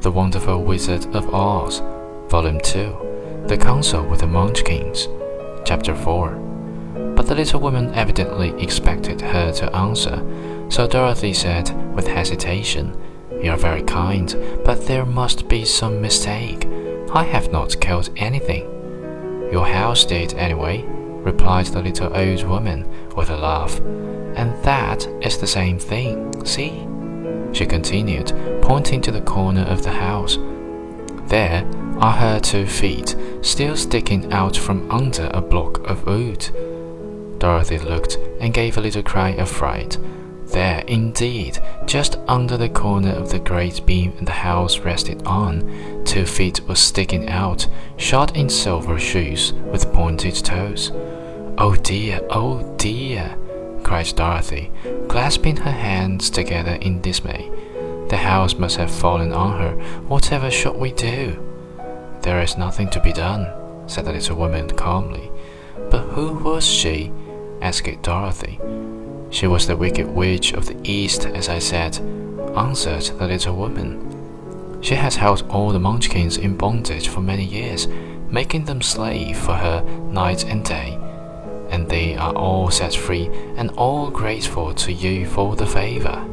The Wonderful Wizard of Oz, Volume 2 The Council with the Munchkins, Chapter 4. But the little woman evidently expected her to answer, so Dorothy said with hesitation, You are very kind, but there must be some mistake. I have not killed anything. Your house did, anyway, replied the little old woman with a laugh. And that is the same thing, see? she continued, pointing to the corner of the house. There are her two feet, still sticking out from under a block of wood. Dorothy looked and gave a little cry of fright. There, indeed, just under the corner of the great beam the house rested on, two feet were sticking out, shod in silver shoes with pointed toes. Oh dear, oh dear! cried Dorothy, clasping her hands together in dismay. The house must have fallen on her. Whatever shall we do? There is nothing to be done, said the little woman calmly. But who was she? asked Dorothy. She was the wicked witch of the East, as I said, answered the little woman. She has held all the Munchkins in bondage for many years, making them slave for her night and day and they are all set free and all grateful to you for the favor.